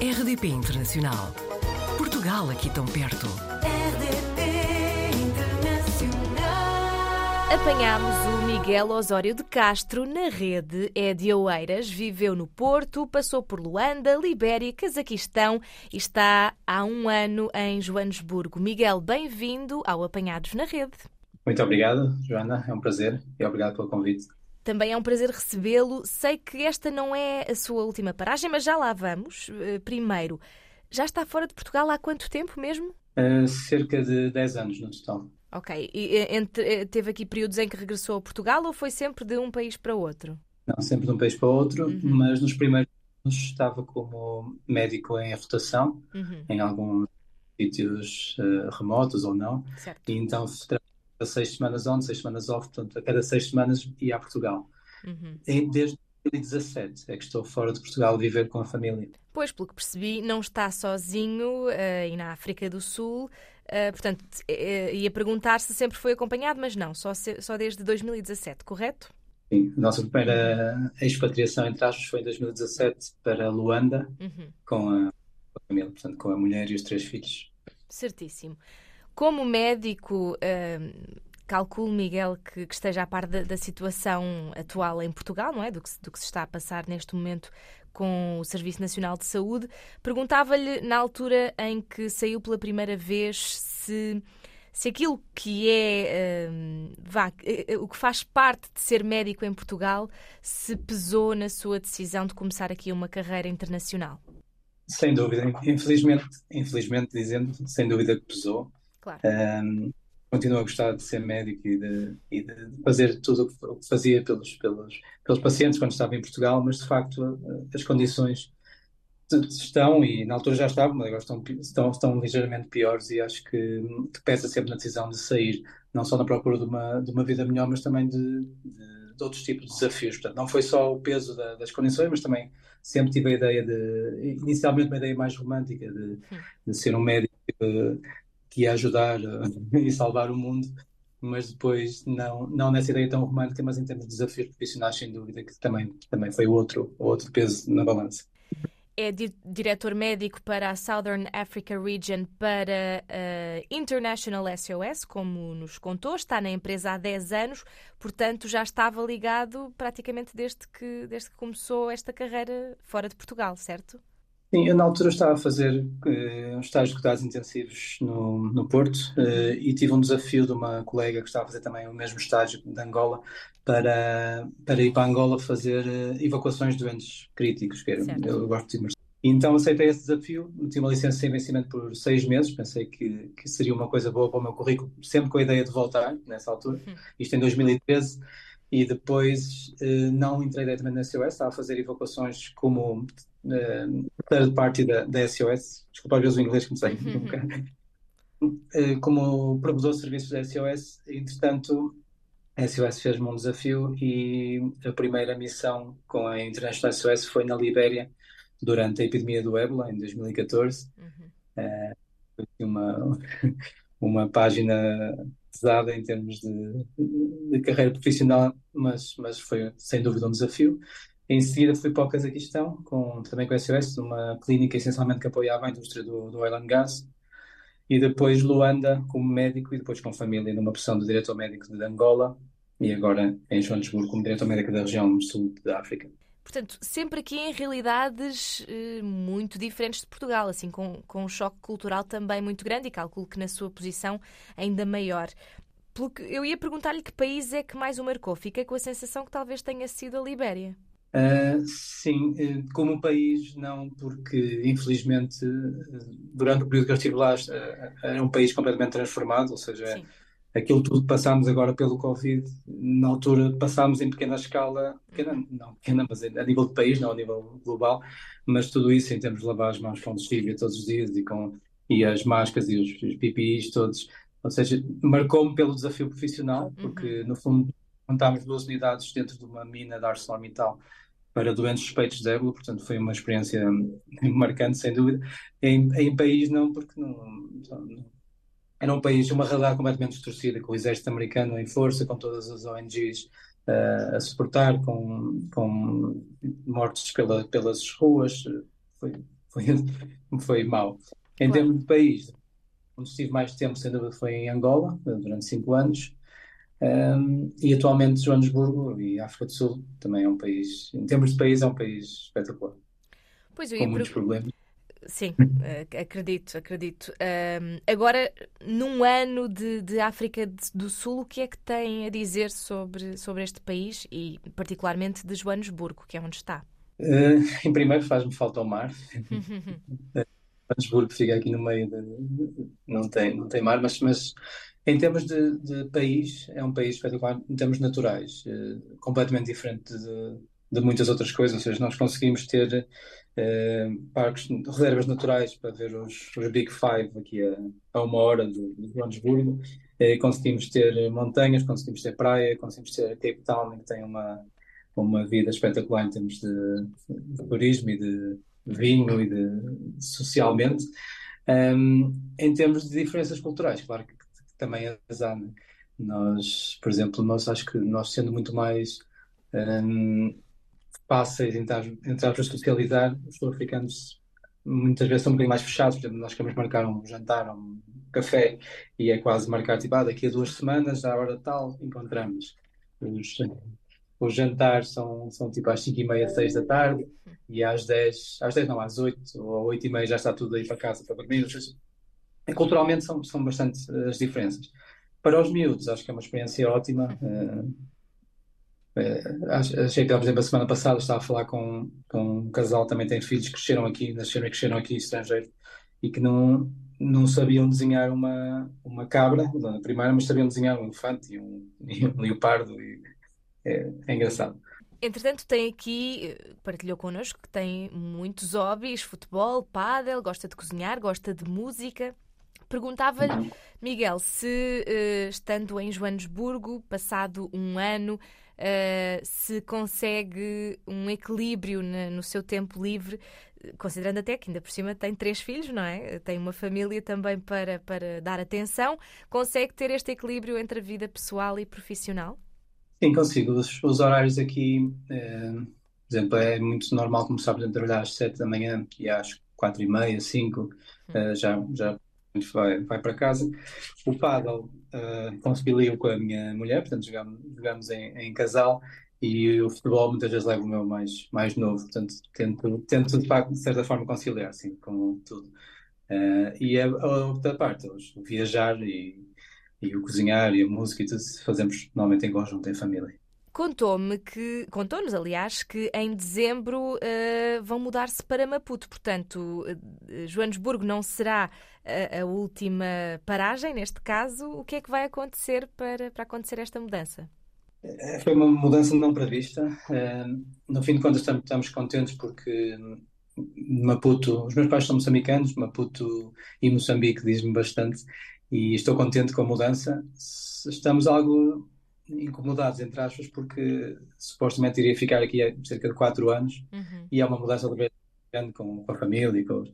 RDP Internacional. Portugal aqui tão perto. RDP Internacional. Apanhámos o Miguel Osório de Castro na rede. É de Oeiras, viveu no Porto, passou por Luanda, Libéria, Cazaquistão e está há um ano em Joanesburgo. Miguel, bem-vindo ao Apanhados na Rede. Muito obrigado, Joana. É um prazer e obrigado pelo convite. Também é um prazer recebê-lo. Sei que esta não é a sua última paragem, mas já lá vamos. Eh, Primeiro, já está fora de Portugal há quanto tempo mesmo? Uh, cerca de 10 anos no total. Ok. E eh, entre- teve aqui períodos em que regressou a Portugal ou foi sempre de um país para outro? Não sempre de um país para outro, Uhum. mas nos primeiros anos estava como médico em rotação Uhum, em alguns sítios uh, remotos ou não. certo. E então seis semanas on, seis semanas off, portanto, a cada seis semanas ia a Portugal. Uhum. E desde 2017 é que estou fora de Portugal a viver com a família. Pois, pelo que percebi, não está sozinho eh, aí na África do Sul. Eh, portanto, eh, ia perguntar se sempre foi acompanhado, mas não, só, se- só desde 2017, correto? Sim, a nossa primeira expatriação, entre aspas, foi em 2017 para Luanda Uhum, com a, com a família, portanto, com a mulher e os três filhos. certíssimo. Como médico, eh, calculo, Miguel, que, que esteja a par da, da situação atual em Portugal, não é? Do que, se- do que se está a passar neste momento com o Serviço Nacional de Saúde. Perguntava-lhe, na altura em que saiu pela primeira vez, se, se aquilo que é, hum, vá, eh, eh, o que faz parte de ser médico em Portugal, se pesou na sua decisão de começar aqui uma carreira internacional. Sem dúvida, infelizmente, infelizmente dizendo, sem dúvida que pesou. Claro. Ahm, continuo a gostar de ser médico e de, e de fazer tudo o que- fazia pelos, pelos, pelos pacientes quando estava em Portugal, mas de facto a- as condições estão, e na altura já estavam, mas agora estão, estão, estão ligeiramente piores e acho que, que pesa sempre na decisão de sair, não só na procura de uma, de uma vida melhor, mas também de, de, de outros tipos de desafios. Portanto, não foi só o peso da- das condições, mas também sempre tive a ideia de, inicialmente uma ideia mais romântica de, de ser um médico eh, que ia ajudar eh, e salvar o mundo, mas depois não, não nessa ideia tão romântica, mas em termos de desafios profissionais, sem dúvida, que também, também foi outro, outro peso na balança. é di- diretor médico para a Southern Africa Region para a International SOS, como nos contou, está na empresa há 10 anos, portanto já estava ligado praticamente desde que, desde que começou esta carreira fora de Portugal, certo? Sim, eu na altura estava a fazer eh, um estágio de cuidados intensivos no, no Porto eh, e tive um desafio de uma colega que estava a fazer também o mesmo estágio de Angola para, para ir para Angola fazer eh, evacuações de doentes críticos, que era, eu gosto de imersão. Então aceitei esse desafio, meti uma licença sem vencimento por seis meses, pensei que, que seria uma coisa boa para o meu currículo, sempre com a ideia de voltar nessa altura, Uhum. isto em 2013, e depois eh, não entrei diretamente na SOS, estava a fazer evacuações como eh, third party da, da SOS, desculpa às vezes o inglês comecei Uhum. nunca, Eh, como provedor de serviços da SOS, entretanto a SOS fez-me um desafio e a primeira missão com a International SOS foi na Libéria durante a epidemia do ébola em 2014 Uhum. foi uma, uma página pesada em termos de, de carreira profissional, mas, mas foi sem dúvida um desafio. Em seguida fui para o Cazaquistão, com, também com a SOS, numa clínica essencialmente que apoiava a indústria do, do oil and gas. E depois Luanda como médico e depois com família numa posição de diretor médico de Angola e agora em Joanesburgo como diretor médico da região sul da África. Portanto, sempre aqui em realidades eh, muito diferentes de Portugal, assim, com, com um choque cultural também muito grande e calculo que na sua posição ainda maior. Pelo que eu ia perguntar-lhe que país é que mais o marcou. Fiquei com a sensação que talvez tenha sido a Libéria. Uh, sim, uh, como país não, porque infelizmente uh, durante o período que eu estive lá era um país completamente transformado, ou seja, Sim. Aquilo tudo que passámos agora pelo Covid, na altura passámos em pequena escala, pequena, não pequena, mas a nível de país, não a nível global, mas tudo isso em termos de lavar as mãos com desfívia todos os dias e, com, e as máscaras e os, os PPIs todos, ou seja, marcou-me pelo desafio profissional, porque no fundo montámos duas unidades dentro de uma mina da ArcelorMittal para doentes suspeitos de ébola, portanto foi uma experiência marcante, sem dúvida. Em, em país não, porque não, não, era um país, uma realidade completamente distorcida, com o exército americano em força, com todas as ONGs uh, a suportar, com, com mortes pela, pelas ruas. Foi, foi, foi mau. Em Claro. termos de país, onde estive mais tempo, sem dúvida, foi em Angola, durante cinco anos. Um, e atualmente Joanesburgo e África do Sul também é um país, em termos de país, é um país espetacular, Pois eu com ia muitos per- problemas. Sim, eh, acredito, acredito. Ahm, agora, num ano de, de África do Sul, o que é que tem a dizer sobre, sobre este país e particularmente de Joanesburgo, que é onde está? Uh, em primeiro, faz-me falta o mar. Joanesburgo fica aqui no meio de, não tem, não tem mar, mas, mas em termos de, de país, é um país espetacular em termos naturais, eh, completamente diferente de, de muitas outras coisas, ou seja, nós conseguimos ter eh, parques, reservas naturais para ver os, os Big Five aqui a, a uma hora de, de Joanesburgo, Eh, conseguimos ter montanhas, conseguimos ter praia, conseguimos ter Cape Town, que tem uma, uma vida espetacular em termos de, de turismo e de vinho e de socialmente. Um, em termos de diferenças culturais, claro que, que também as há. né? Nós, por exemplo, nós acho que nós sendo muito mais um, fáceis entre, as- entre aspas socializar, os sul-africanos muitas vezes são um bocadinho mais fechados, por exemplo, nós queremos marcar um jantar, um café, e é quase marcar, tipo, ah, daqui a duas semanas, à hora tal, encontramos. Os, os jantares são, são tipo às 5 e meia, 6 da tarde, e às 10, às 10 não, às 8 ou 8 e meia já está tudo aí para casa para dormir. Culturalmente são, são bastante eh, as diferenças. Para os miúdos, acho que é uma experiência ótima. ach- achei que, por exemplo, a semana passada estava a falar com, com um casal que também tem filhos que cresceram aqui, nasceram e cresceram aqui estrangeiro e que não, não sabiam desenhar uma, uma cabra na primeira, mas sabiam desenhar um elefante e um, e um leopardo. E é, é engraçado. Entretanto, tem aqui, partilhou connosco que tem muitos hobbies, futebol, pádel, gosta de cozinhar, gosta de música. Perguntava-lhe, Miguel, se eh, estando em Joanesburgo, passado um ano, eh, se consegue um equilíbrio na- no seu tempo livre, eh, considerando até que ainda por cima tem três filhos, não é? Tem uma família também para, para dar atenção. Consegue ter este equilíbrio entre a vida pessoal e profissional? Sim, consigo. Os, os horários aqui, eh, por exemplo, é muito normal começar, por exemplo, a trabalhar às 7 da manhã e às 4 e meia, 5, eh, já, já vai, vai para casa. O pádel, eh, concilio com a minha mulher, portanto, jogamos, jogamos em, em casal e o futebol muitas vezes levo o meu mais, mais novo, portanto, tento, tento de facto, de certa forma, conciliar, sim, com tudo. Eh, e a, a outra parte, o viajar e, e o cozinhar e a música e tudo, fazemos normalmente em conjunto, em família. Contou-me que, contou-nos, aliás, que em dezembro eh, vão mudar-se para Maputo. Portanto, eh, Joanesburgo não será a, a última paragem, neste caso. O que é que vai acontecer para, para acontecer esta mudança? Eh, Foi uma mudança não prevista. Eh, No fim de contas, estamos, estamos contentes porque Maputo, os meus pais são moçambicanos, Maputo e Moçambique diz-me bastante, e estou contente com a mudança. Estamos algo incomodados, entre aspas, porque supostamente iria ficar aqui há cerca de quatro anos Uhum. e é uma mudança de vez grande com, com a família, e com,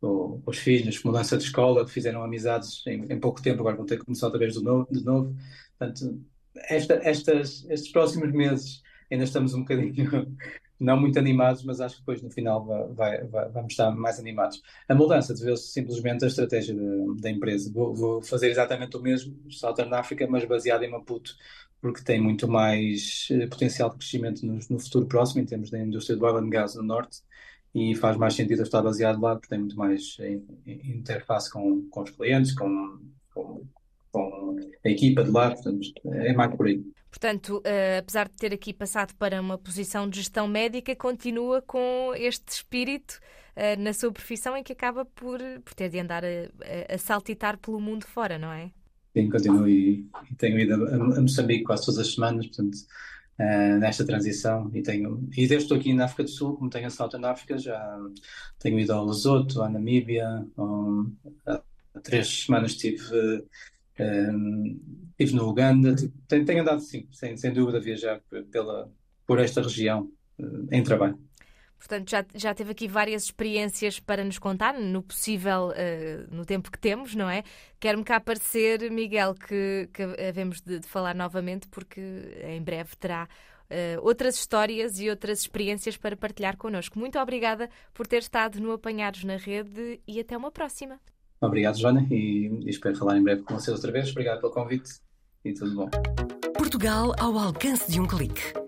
com- os filhos, mudança de escola, fizeram amizades em, em pouco tempo, agora vão ter que começar outra vez de novo. De novo. Portanto, esta, estas, estes próximos meses ainda estamos um bocadinho não muito animados, mas acho que depois no final vai, vai- vamos estar mais animados. A mudança deveu-se simplesmente à estratégia da da empresa. Vou, vou fazer exatamente o mesmo, Southern África, mas baseado em Maputo, porque tem muito mais eh, potencial de crescimento no, no futuro próximo, em termos da indústria do oil and gas no norte, e faz mais sentido estar baseado lá, porque tem muito mais eh, in- interface com, com os clientes, com, com, com a equipa de lá, portanto, é mais por aí. Portanto, eh, apesar de ter aqui passado para uma posição de gestão médica, continua com este espírito eh, na sua profissão em que acaba por, por ter de andar a- a saltitar pelo mundo fora, não é? Sim, continuo e, e tenho ido a, a Moçambique quase todas as semanas, portanto, eh, nesta transição. E, tenho, e desde estou aqui na África do Sul, como tenho a Southern África, já tenho ido ao Lesoto, à Namíbia. um, há três semanas estive, eh, estive no Uganda. Tipo, Tenho, tenho andado, sim, sem, sem dúvida, a viajar pela, por esta região eh, em trabalho. Portanto, já, já teve aqui várias experiências para nos contar, no possível, eh, no tempo que temos, não é? Quero-me cá aparecer, Miguel, que, que havemos de, de falar novamente, porque em breve terá outras histórias e outras experiências para partilhar connosco. Muito obrigada por ter estado no Apanhados na Rede e até uma próxima. Obrigado, Joana, e, e espero falar em breve com vocês outra vez. Obrigado pelo convite e tudo bom. Portugal ao alcance de um clique.